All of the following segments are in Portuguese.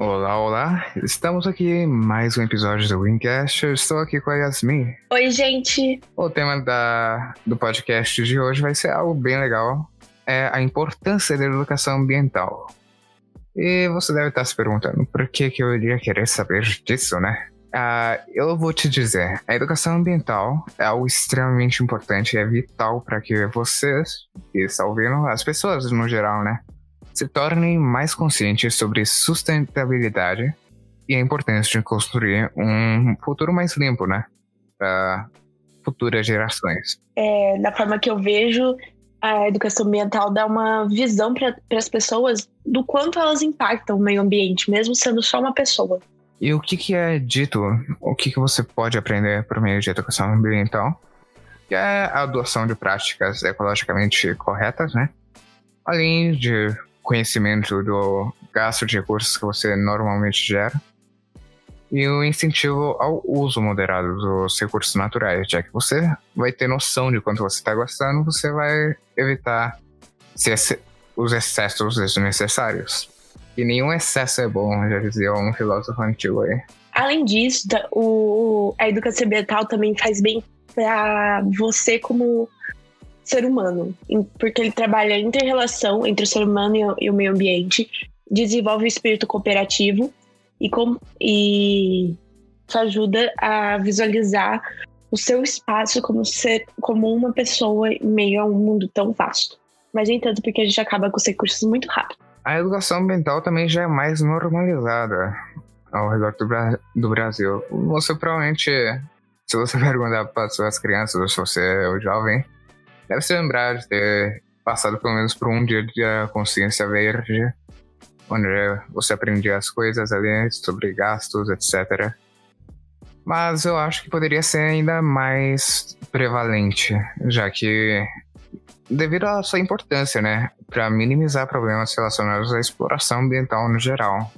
Olá, olá! Estamos aqui em mais um episódio do Greencast. Eu estou aqui com a Yasmin. Oi, gente! O tema da, do podcast de hoje vai ser algo bem legal. É a importância da educação ambiental. E você deve estar se perguntando por que, que eu iria querer saber disso, né? Uh, eu vou te dizer, a educação ambiental é algo extremamente importante e é vital para que vocês, que estão ouvindo, as pessoas no geral, né, se tornem mais conscientes sobre sustentabilidade e a importância de construir um futuro mais limpo, né? Para futuras gerações. É, da forma que eu vejo, a educação ambiental dá uma visão para as pessoas do quanto elas impactam o meio ambiente, mesmo sendo só uma pessoa. E o que, que é dito, o que, que você pode aprender por meio de educação ambiental? Que é a adoção de práticas ecologicamente corretas, né? Além de conhecimento do gasto de recursos que você normalmente gera e o incentivo ao uso moderado dos recursos naturais, já que você vai ter noção de quanto você está gastando, você vai evitar os excessos desnecessários. E nenhum excesso é bom, já dizia um filósofo antigo aí. Além disso, o, a educação ambiental também faz bem para você como ser humano, porque ele trabalha a inter-relação entre o ser humano e o meio ambiente, desenvolve o espírito cooperativo e, com, e ajuda a visualizar o seu espaço como ser como uma pessoa em meio a um mundo tão vasto. Mas nem tanto porque a gente acaba com os recursos muito rápido. A educação ambiental também já é mais normalizada ao redor do, Bra do Brasil. Você provavelmente, se você perguntar para suas crianças ou se você é o jovem, deve se lembrar de ter passado pelo menos por um dia de consciência verde, onde você aprendia as coisas ali sobre gastos, etc. Mas eu acho que poderia ser ainda mais prevalente, já que devido à sua importância, né, para minimizar problemas relacionados à exploração ambiental no geral.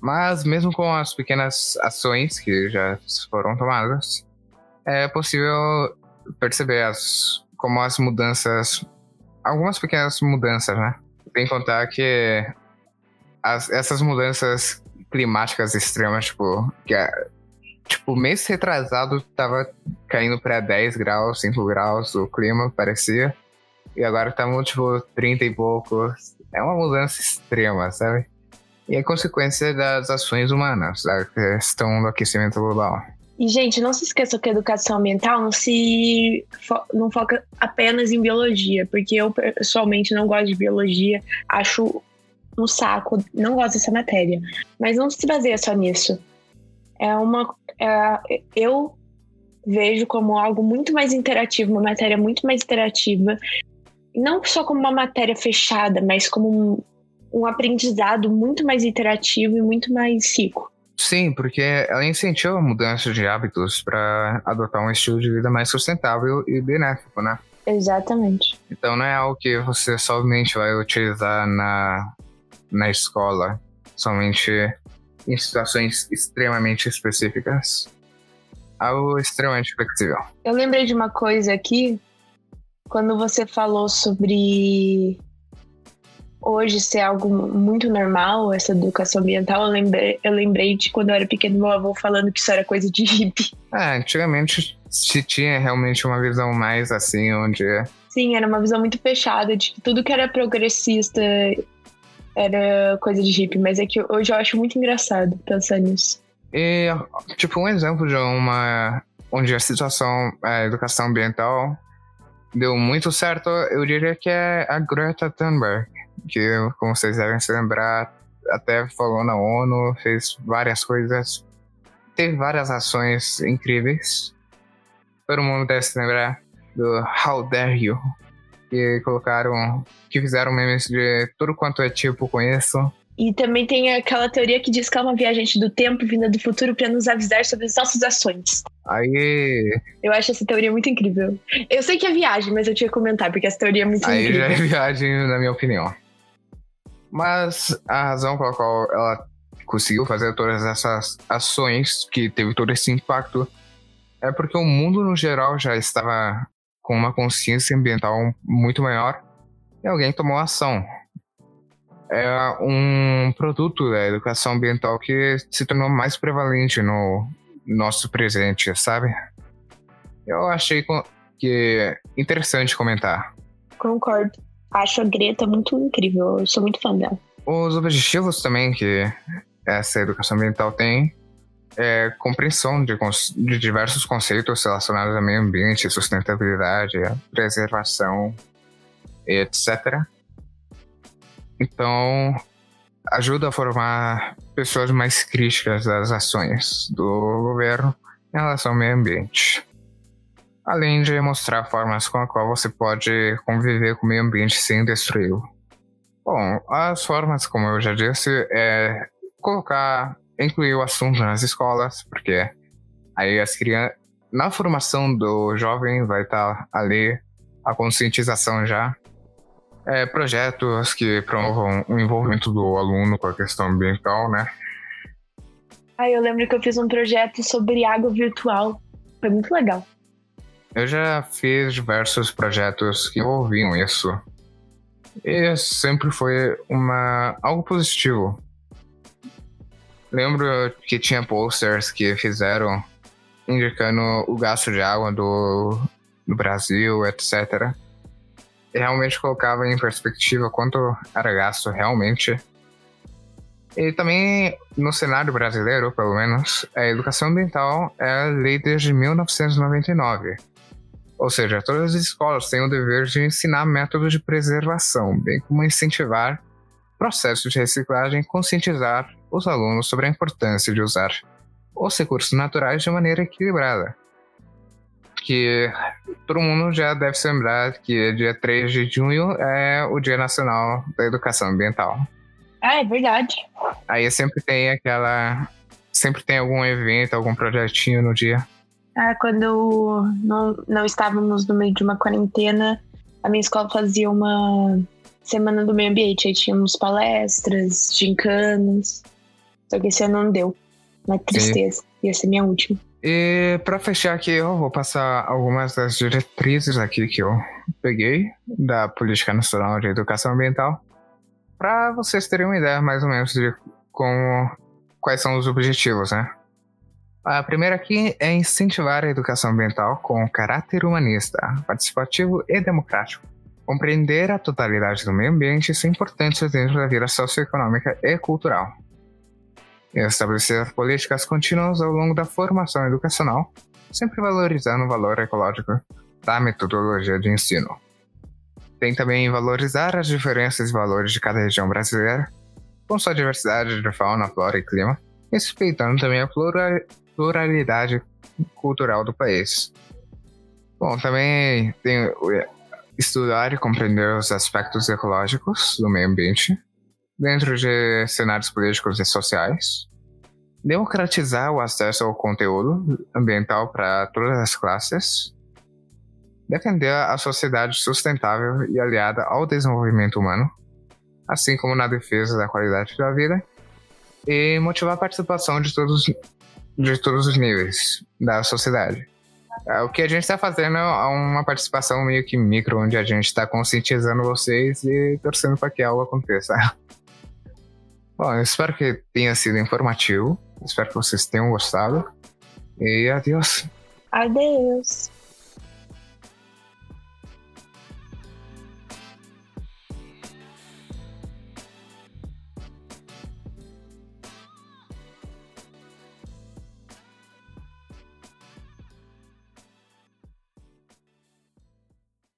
Mas mesmo com as pequenas ações que já foram tomadas, é possível perceber as como as mudanças, algumas pequenas mudanças, né? Tem que contar que as, essas mudanças climáticas extremas, tipo, que é, tipo, mês retrasado tava caindo para 10 graus, 5 graus o clima, parecia. E agora estamos, tipo, 30 e poucos. É uma mudança extrema, sabe? E é consequência das ações humanas, da questão do aquecimento global. E, gente, não se esqueça que a educação ambiental não se fo não foca apenas em biologia, porque eu pessoalmente não gosto de biologia, acho um saco, não gosto dessa matéria. Mas não se baseia só nisso. É uma. É, eu vejo como algo muito mais interativo, uma matéria muito mais interativa, não só como uma matéria fechada, mas como um, um aprendizado muito mais interativo e muito mais rico. Sim, porque ela incentiva a mudança de hábitos para adotar um estilo de vida mais sustentável e benéfico, né? Exatamente. Então não é algo que você somente vai utilizar na, na escola, somente em situações extremamente específicas. Algo extremamente flexível. Eu lembrei de uma coisa aqui, quando você falou sobre hoje ser algo muito normal, essa educação ambiental, eu lembrei, eu lembrei de quando eu era pequeno, meu avô falando que isso era coisa de hippie. É, antigamente se tinha realmente uma visão mais assim, onde. Sim, era uma visão muito fechada de que tudo que era progressista era coisa de hippie, mas é que hoje eu acho muito engraçado pensar nisso. E, tipo, um exemplo de uma. onde a situação, a educação ambiental deu muito certo, eu diria que é a Greta Thunberg que, como vocês devem se lembrar, até falou na ONU, fez várias coisas, teve várias ações incríveis. Todo mundo deve se lembrar do How Dare You, que colocaram, que fizeram memes de tudo quanto é tipo com isso. E também tem aquela teoria que diz que é uma viajante do tempo vinda do futuro para nos avisar sobre as nossas ações. Aí. Eu acho essa teoria muito incrível. Eu sei que é viagem, mas eu tinha que comentar, porque essa teoria é muito Aí incrível. Aí já é viagem, na minha opinião. Mas a razão pela qual ela conseguiu fazer todas essas ações, que teve todo esse impacto, é porque o mundo no geral já estava com uma consciência ambiental muito maior e alguém tomou ação. é um produto da educação ambiental que se tornou mais prevalente no nosso presente, sabe? Eu achei que interessante comentar. Concordo. Acho a Greta muito incrível. Eu sou muito fã dela. Os objetivos também que essa educação ambiental tem é compreensão de, de diversos conceitos relacionados ao meio ambiente, sustentabilidade, preservação, etc. Então, ajuda a formar pessoas mais críticas das ações do governo em relação ao meio ambiente. Além de mostrar formas com a qual você pode conviver com o meio ambiente sem destruí-lo. Bom, as formas, como eu já disse, é colocar, incluir o assunto nas escolas, porque aí as crianças, na formação do jovem vai estar ali a conscientização já é, projetos que promovam o envolvimento do aluno com a questão ambiental, né? Ah, eu lembro que eu fiz um projeto sobre água virtual. Foi muito legal. Eu já fiz diversos projetos que envolviam isso. E sempre foi uma algo positivo. Lembro que tinha posters que fizeram indicando o gasto de água do, do Brasil, etc realmente colocava em perspectiva quanto era gasto realmente. E também no cenário brasileiro, pelo menos, a educação ambiental é lei desde 1999. Ou seja, todas as escolas têm o dever de ensinar métodos de preservação, bem como incentivar processos de reciclagem e conscientizar os alunos sobre a importância de usar os recursos naturais de maneira equilibrada que todo mundo já deve se lembrar que dia 3 de junho é o Dia Nacional da Educação Ambiental. Ah, é verdade. Aí sempre tem aquela. Sempre tem algum evento, algum projetinho no dia. Ah, quando não, não estávamos no meio de uma quarentena, a minha escola fazia uma semana do meio ambiente. Aí tínhamos palestras, gincanas. Só que esse ano não deu. Uma tristeza. Sim. Ia ser minha última. E para fechar aqui, eu vou passar algumas das diretrizes aqui que eu peguei da Política Nacional de Educação Ambiental, para vocês terem uma ideia mais ou menos de como, quais são os objetivos, né? A primeira aqui é incentivar a educação ambiental com caráter humanista, participativo e democrático. Compreender a totalidade do meio ambiente e sua importância dentro da vida socioeconômica e cultural estabelecer políticas contínuas ao longo da formação educacional, sempre valorizando o valor ecológico da metodologia de ensino. Tem também valorizar as diferenças e valores de cada região brasileira, com sua diversidade de fauna, flora e clima, respeitando também a pluralidade cultural do país. Bom, também tem estudar e compreender os aspectos ecológicos do meio ambiente, dentro de cenários políticos e sociais, democratizar o acesso ao conteúdo ambiental para todas as classes, defender a sociedade sustentável e aliada ao desenvolvimento humano, assim como na defesa da qualidade da vida, e motivar a participação de todos, de todos os níveis da sociedade. É, o que a gente está fazendo é uma participação meio que micro, onde a gente está conscientizando vocês e torcendo para que algo aconteça. Bom, eu espero que tenha sido informativo. Espero que vocês tenham gostado. E adeus. Adeus.